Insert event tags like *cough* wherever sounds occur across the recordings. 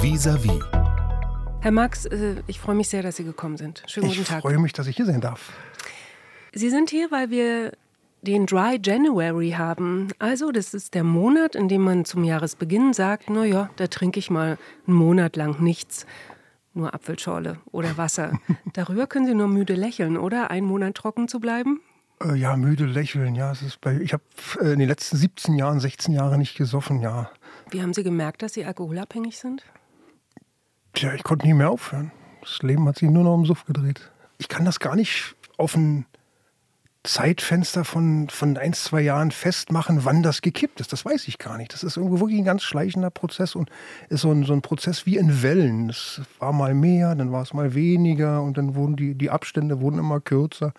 Vis-à-vis. Herr Max, äh, ich freue mich sehr, dass Sie gekommen sind. Schönen guten ich Tag. Ich freue mich, dass ich hier sein darf. Sie sind hier, weil wir den Dry January haben. Also, das ist der Monat, in dem man zum Jahresbeginn sagt, na ja, da trinke ich mal einen Monat lang nichts. Nur Apfelschorle oder Wasser. *laughs* Darüber können Sie nur müde lächeln, oder? Einen Monat trocken zu bleiben? Äh, ja, müde lächeln, ja. Es ist bei, ich habe äh, in den letzten 17 Jahren, 16 Jahren nicht gesoffen, ja. Wie haben Sie gemerkt, dass Sie alkoholabhängig sind? Tja, ich konnte nie mehr aufhören. Das Leben hat sich nur noch um Suff gedreht. Ich kann das gar nicht auf ein Zeitfenster von, von ein, zwei Jahren festmachen, wann das gekippt ist. Das weiß ich gar nicht. Das ist irgendwo wirklich ein ganz schleichender Prozess und ist so ein, so ein Prozess wie in Wellen. Es war mal mehr, dann war es mal weniger und dann wurden die, die Abstände wurden immer kürzer.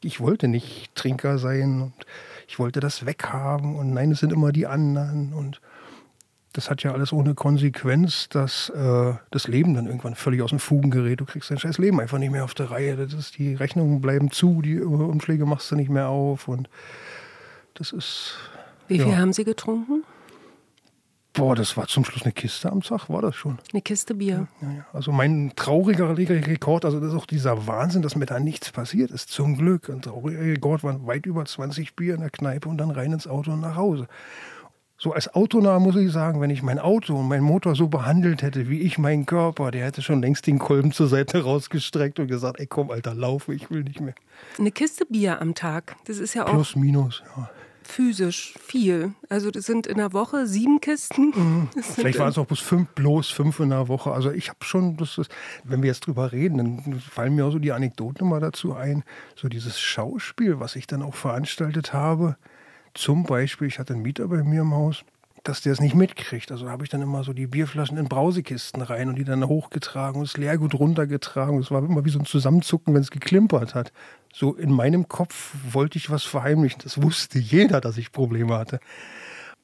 Ich wollte nicht Trinker sein und ich wollte das weghaben und nein, es sind immer die anderen und das hat ja alles ohne Konsequenz, dass äh, das Leben dann irgendwann völlig aus den Fugen gerät. Du kriegst dein scheiß Leben einfach nicht mehr auf der Reihe. Das ist, die Rechnungen bleiben zu, die Umschläge machst du nicht mehr auf. Und das ist. Wie viel ja. haben Sie getrunken? Boah, das war zum Schluss eine Kiste am Tag, war das schon. Eine Kiste Bier. Ja, ja. Also mein trauriger Rekord, also das ist auch dieser Wahnsinn, dass mir da nichts passiert ist, zum Glück. Ein trauriger Rekord waren weit über 20 Bier in der Kneipe und dann rein ins Auto und nach Hause so als Autonah muss ich sagen, wenn ich mein Auto und meinen Motor so behandelt hätte, wie ich meinen Körper, der hätte schon längst den Kolben zur Seite rausgestreckt und gesagt, ey komm, Alter, laufe, ich will nicht mehr. Eine Kiste Bier am Tag, das ist ja auch... Plus, minus, ja. Physisch viel. Also das sind in der Woche sieben Kisten. Mhm. *laughs* Vielleicht waren es auch bloß fünf, bloß fünf in der Woche. Also ich habe schon, das ist, wenn wir jetzt drüber reden, dann fallen mir auch so die Anekdoten immer dazu ein. So dieses Schauspiel, was ich dann auch veranstaltet habe zum Beispiel, ich hatte einen Mieter bei mir im Haus, dass der es nicht mitkriegt. Also habe ich dann immer so die Bierflaschen in Brausekisten rein und die dann hochgetragen und das Leergut runtergetragen. Es war immer wie so ein Zusammenzucken, wenn es geklimpert hat. So in meinem Kopf wollte ich was verheimlichen. Das wusste jeder, dass ich Probleme hatte.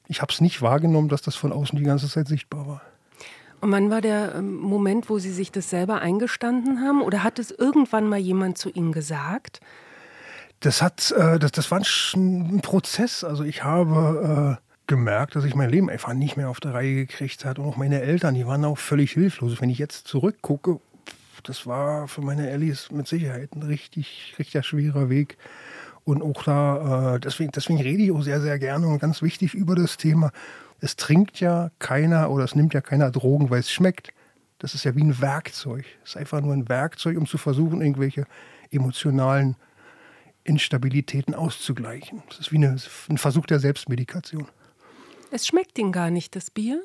Ich habe es nicht wahrgenommen, dass das von außen die ganze Zeit sichtbar war. Und wann war der ähm, Moment, wo Sie sich das selber eingestanden haben? Oder hat es irgendwann mal jemand zu Ihnen gesagt? Das hat, äh, das, das war ein, Prozess. Also ich habe äh, gemerkt, dass ich mein Leben einfach nicht mehr auf der Reihe gekriegt hat. Und auch meine Eltern, die waren auch völlig hilflos. Wenn ich jetzt zurückgucke, das war für meine Ellis mit Sicherheit ein richtig, richtig schwerer Weg. Und auch da, äh, deswegen, deswegen rede ich auch sehr, sehr gerne und ganz wichtig über das Thema. Es trinkt ja keiner oder es nimmt ja keiner Drogen, weil es schmeckt. Das ist ja wie ein Werkzeug. Es ist einfach nur ein Werkzeug, um zu versuchen, irgendwelche emotionalen Instabilitäten auszugleichen. Das ist wie eine, ein Versuch der Selbstmedikation. Es schmeckt Ihnen gar nicht, das Bier?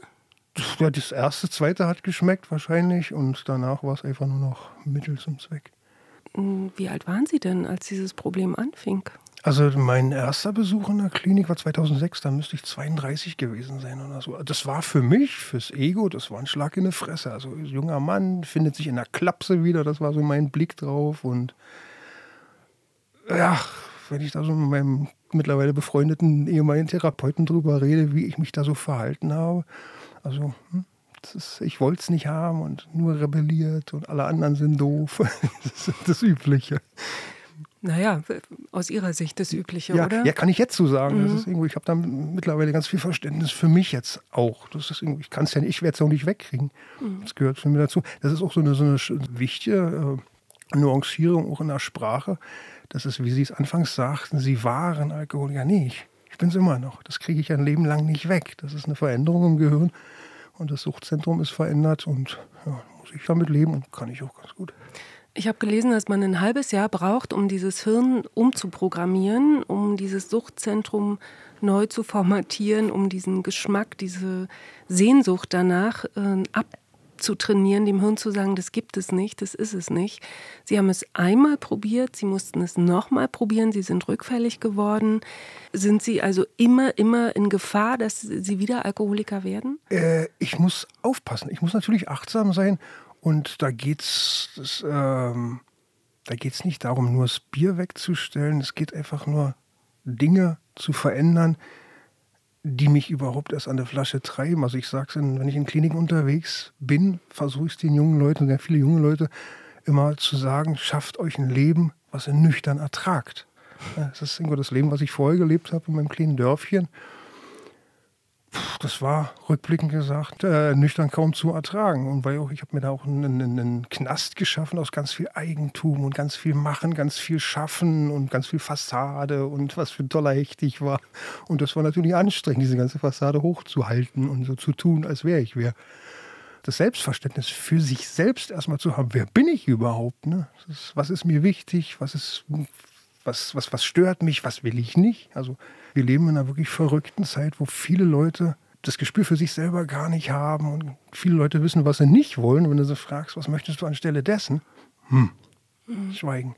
Ja, das erste, zweite hat geschmeckt wahrscheinlich und danach war es einfach nur noch Mittel zum Zweck. Hm, wie alt waren Sie denn, als dieses Problem anfing? Also mein erster Besuch in der Klinik war 2006, da müsste ich 32 gewesen sein oder so. Das war für mich, fürs Ego, das war ein Schlag in die Fresse. Also ein junger Mann findet sich in der Klapse wieder, das war so mein Blick drauf und ja, wenn ich da so mit meinem mittlerweile befreundeten ehemaligen Therapeuten drüber rede, wie ich mich da so verhalten habe. Also, hm, ist, ich wollte es nicht haben und nur rebelliert und alle anderen sind doof. *laughs* das ist das Übliche. Naja, aus Ihrer Sicht das Übliche, ja, oder? Ja, kann ich jetzt so sagen. Mhm. Das ist irgendwo, ich habe da mittlerweile ganz viel Verständnis für mich jetzt auch. Das ist ich kann es ja nicht, ich werde es auch nicht wegkriegen. Mhm. Das gehört für mich dazu. Das ist auch so eine, so eine wichtige äh, Nuancierung auch in der Sprache das ist, wie Sie es anfangs sagten, Sie waren Alkoholiker. Nee, ich, ich bin es immer noch. Das kriege ich ein Leben lang nicht weg. Das ist eine Veränderung im Gehirn und das Suchtzentrum ist verändert und ja, muss ich damit leben und kann ich auch ganz gut. Ich habe gelesen, dass man ein halbes Jahr braucht, um dieses Hirn umzuprogrammieren, um dieses Suchtzentrum neu zu formatieren, um diesen Geschmack, diese Sehnsucht danach äh, ab zu trainieren, dem Hirn zu sagen, das gibt es nicht, das ist es nicht. Sie haben es einmal probiert, Sie mussten es nochmal probieren, Sie sind rückfällig geworden. Sind Sie also immer, immer in Gefahr, dass Sie wieder Alkoholiker werden? Äh, ich muss aufpassen. Ich muss natürlich achtsam sein. Und da geht's, ähm, da geht's nicht darum, nur das Bier wegzustellen. Es geht einfach nur, Dinge zu verändern, die mich überhaupt erst an der Flasche treiben. Also ich sage es, wenn ich in Kliniken unterwegs bin, versuche ich es den jungen Leuten, sehr viele junge Leute, immer zu sagen, schafft euch ein Leben, was ihr nüchtern ertragt. Das ist irgendwo das Leben, was ich vorher gelebt habe in meinem kleinen Dörfchen. Das war rückblickend gesagt äh, nüchtern kaum zu ertragen. Und weil ich habe mir da auch einen, einen, Knast geschaffen aus ganz viel Eigentum und ganz viel Machen, ganz viel Schaffen und ganz viel Fassade und was für ein toller Hecht ich war. Und das war natürlich anstrengend, diese ganze Fassade hochzuhalten und so zu tun, als wäre ich wer. Das Selbstverständnis für sich selbst erstmal zu haben, wer bin ich überhaupt? Ne? Ist, was ist mir wichtig? Was ist was, was, was stört mich, was will ich nicht. Also wir leben in einer wirklich verrückten Zeit, wo viele Leute das Gespür für sich selber gar nicht haben und viele Leute wissen, was sie nicht wollen. Und wenn du sie fragst, was möchtest du anstelle dessen? Hm, mhm. schweigen.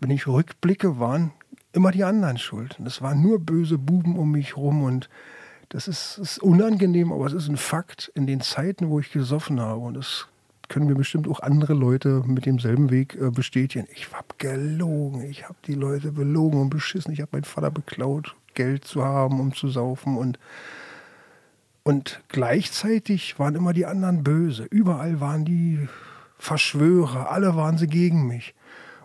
Wenn ich rückblicke, waren immer die anderen schuld. Und es waren nur böse Buben um mich rum und das ist, ist, unangenehm, aber es ist ein Fakt in den Zeiten, wo ich gesoffen habe. Und es können mir bestimmt auch andere Leute mit demselben Weg äh, bestätigen. Ich habe gelogen, ich habe die Leute belogen und beschissen. Ich habe meinen Vater beklaut, Geld zu haben, um zu saufen und und gleichzeitig waren immer die anderen böse. Überall waren die Verschwörer, alle waren sie gegen mich.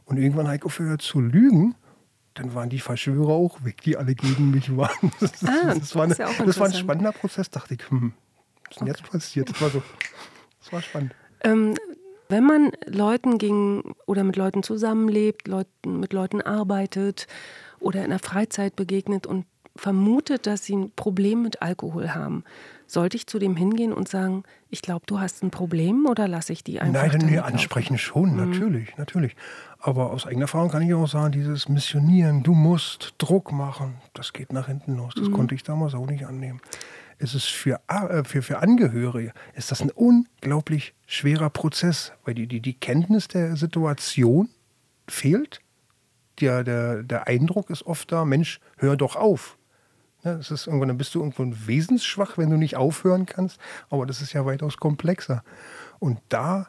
Und irgendwann habe ich aufgehört zu lügen. Dann waren die Verschwörer auch weg, die alle gegen mich *laughs* waren. Das, ah, das, war, eine, ja das war, ein spannender Prozess, dachte ich. Hm, was ist denn okay. jetzt passiert? Das war so, das war spannend. Ähm, wenn man Leuten gegen oder mit Leuten zusammenlebt, Leuten, mit Leuten arbeitet oder in der Freizeit begegnet und vermutet, dass sie ein Problem mit Alkohol haben, sollte ich zu dem hingehen und sagen, ich glaube, du hast ein Problem oder lasse ich die einfach? Nein, nee, ansprechen schon, mhm. natürlich, natürlich. Aber aus eigener Erfahrung kann ich auch sagen, dieses Missionieren, du musst Druck machen, das geht nach hinten los. Das mhm. konnte ich damals auch nicht annehmen ist es für, äh, für, für Angehörige ist das ein unglaublich schwerer Prozess, weil die, die, die Kenntnis der Situation fehlt. Der, der, der Eindruck ist oft da, Mensch, hör doch auf. Ja, das ist irgendwann, dann bist du irgendwo wesensschwach, wenn du nicht aufhören kannst. Aber das ist ja weitaus komplexer. Und da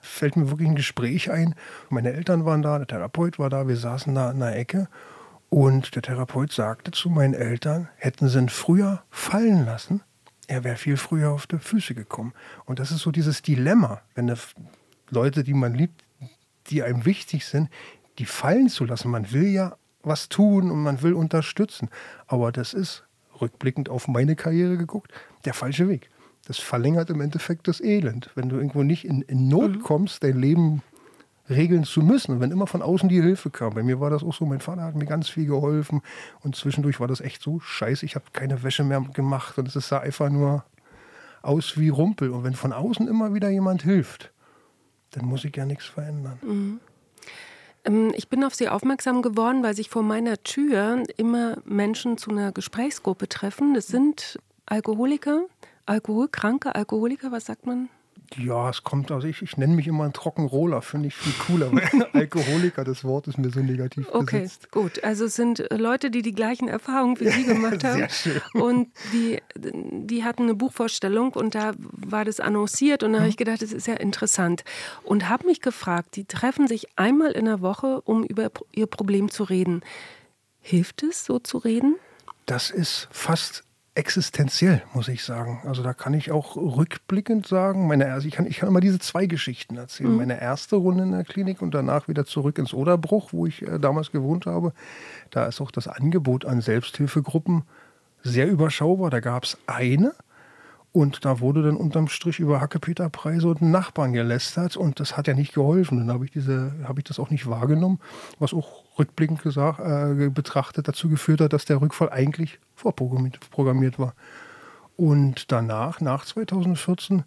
fällt mir wirklich ein Gespräch ein. Meine Eltern waren da, der Therapeut war da, wir saßen da in der Ecke und der Therapeut sagte zu meinen Eltern, hätten sie ihn früher fallen lassen, er wäre viel früher auf die Füße gekommen. Und das ist so dieses Dilemma, wenn Leute, die man liebt, die einem wichtig sind, die fallen zu lassen. Man will ja was tun und man will unterstützen. Aber das ist, rückblickend auf meine Karriere geguckt, der falsche Weg. Das verlängert im Endeffekt das Elend. Wenn du irgendwo nicht in, in Not mhm. kommst, dein Leben regeln zu müssen. Und wenn immer von außen die Hilfe kam, bei mir war das auch so, mein Vater hat mir ganz viel geholfen und zwischendurch war das echt so scheiße, ich habe keine Wäsche mehr gemacht und es sah einfach nur aus wie Rumpel. Und wenn von außen immer wieder jemand hilft, dann muss ich ja nichts verändern. Mhm. Ähm, ich bin auf Sie aufmerksam geworden, weil sich vor meiner Tür immer Menschen zu einer Gesprächsgruppe treffen. Das sind Alkoholiker, Alkoholkranke, Alkoholiker, was sagt man ja, es kommt, also ich, ich nenne mich immer ein Trockenroller, finde ich viel cooler, weil *laughs* Alkoholiker, das Wort ist mir so negativ Okay, besetzt. gut. Also es sind Leute, die die gleichen Erfahrungen wie Sie gemacht *laughs* haben. Sehr schön. Und die, die hatten eine Buchvorstellung und da war das annonciert und da mhm. habe ich gedacht, das ist ja interessant. Und habe mich gefragt, die treffen sich einmal in der Woche, um über ihr Problem zu reden. Hilft es, so zu reden? Das ist fast existenziell, muss ich sagen. Also da kann ich auch rückblickend sagen, meine, also ich, kann, ich kann immer diese zwei Geschichten erzählen. Mhm. Meine erste Runde in der Klinik und danach wieder zurück ins Oderbruch, wo ich äh, damals gewohnt habe. Da ist auch das Angebot an Selbsthilfegruppen sehr überschaubar. Da gab es eine und da wurde dann unterm Strich über Hackepeter-Preise und Nachbarn gelästert und das hat ja nicht geholfen. Dann habe ich, diese, hab ich das auch nicht wahrgenommen, was auch rückblickend gesagt, äh, betrachtet dazu geführt hat, dass der Rückfall eigentlich vorprogrammiert war. Und danach, nach 2014,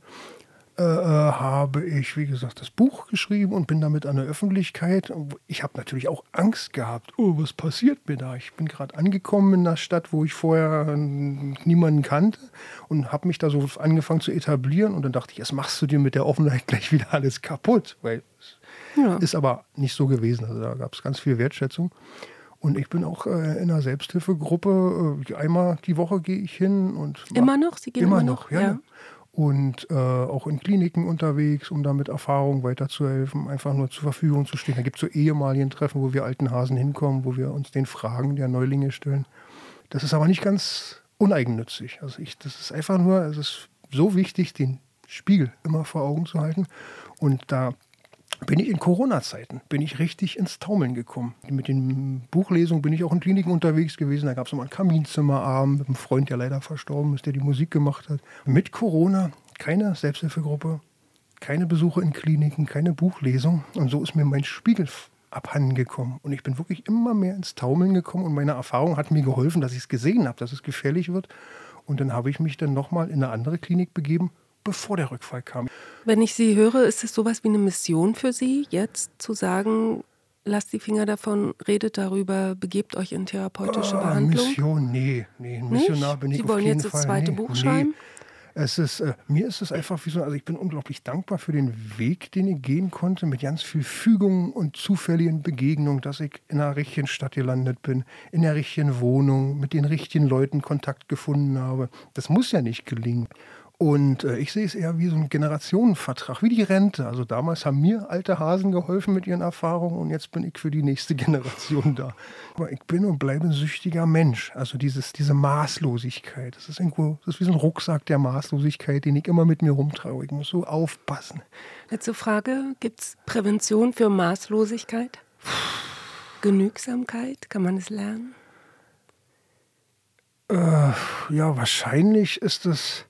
äh, äh, habe ich, wie gesagt, das Buch geschrieben und bin damit an der Öffentlichkeit. Ich habe natürlich auch Angst gehabt. Oh, was passiert mir da? Ich bin gerade angekommen in einer Stadt, wo ich vorher niemanden kannte und habe mich da so angefangen zu etablieren. Und dann dachte ich, jetzt machst du dir mit der Offenheit *laughs* gleich wieder alles kaputt. Weil ja. ist aber nicht so gewesen. Also da gab es ganz viel Wertschätzung. Und ich bin auch äh, in einer Selbsthilfegruppe. Äh, einmal die Woche gehe ich hin und immer noch. Sie gehen immer, immer noch, ja. ja und äh, auch in Kliniken unterwegs, um damit Erfahrungen weiterzuhelfen, einfach nur zur Verfügung zu stehen. Da gibt es so ehemaligen Treffen, wo wir alten Hasen hinkommen, wo wir uns den Fragen der Neulinge stellen. Das ist aber nicht ganz uneigennützig. Also ich, das ist einfach nur, es ist so wichtig, den Spiegel immer vor Augen zu halten. Und da bin ich in Corona-Zeiten, bin ich richtig ins Taumeln gekommen. Mit den Buchlesungen bin ich auch in Kliniken unterwegs gewesen. Da gab es mal einen Kaminzimmerabend mit einem Freund, der leider verstorben ist, der die Musik gemacht hat. Mit Corona keine Selbsthilfegruppe, keine Besuche in Kliniken, keine Buchlesung. Und so ist mir mein Spiegel abhanden gekommen. Und ich bin wirklich immer mehr ins Taumeln gekommen. Und meine Erfahrung hat mir geholfen, dass ich es gesehen habe, dass es gefährlich wird. Und dann habe ich mich dann nochmal in eine andere Klinik begeben, bevor der Rückfall kam. Wenn ich Sie höre, ist es sowas wie eine Mission für Sie, jetzt zu sagen, lasst die Finger davon, redet darüber, begebt euch in therapeutische oh, Behandlung? Mission, nee, nee, Missionar Nicht? bin ich Sie auf wollen jeden jetzt Fall. das zweite nee, Buch nee. schreiben? Es ist, äh, mir ist es einfach wie so, also ich bin unglaublich dankbar für den Weg, den ich gehen konnte, mit ganz viel Fügungen und zufälligen Begegnungen, dass ich in einer richtigen Stadt gelandet bin, in der richtigen Wohnung, mit den richtigen Leuten Kontakt gefunden habe. Das muss ja nicht gelingen. Und äh, ich sehe es eher wie so ein Generationenvertrag, wie die Rente. Also damals haben mir alte Hasen geholfen mit ihren Erfahrungen und jetzt bin ich für die nächste *laughs* Generation da. Aber ich bin und bleibe ein süchtiger Mensch. Also dieses, diese Maßlosigkeit. Das ist irgendwo, das ist wie so ein Rucksack der Maßlosigkeit, den ich immer mit mir rumtrage. Ich muss so aufpassen. Letzte Frage, gibt es Prävention für Maßlosigkeit? Genügsamkeit, kann man es lernen? Äh, ja, wahrscheinlich ist es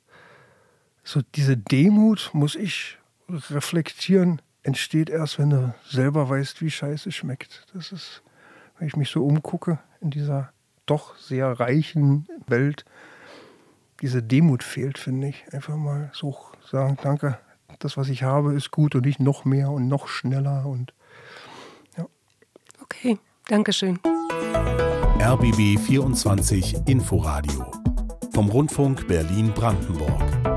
so diese Demut, muss ich reflektieren, entsteht erst, wenn du selber weißt, wie scheiße schmeckt. Das ist, wenn ich mich so umgucke in dieser doch sehr reichen Welt, diese Demut fehlt, finde ich. Einfach mal so sagen, danke, das, was ich habe, ist gut und nicht noch mehr und noch schneller und ja. Okay, Dankeschön. RBB 24 Inforadio vom Rundfunk Berlin-Brandenburg.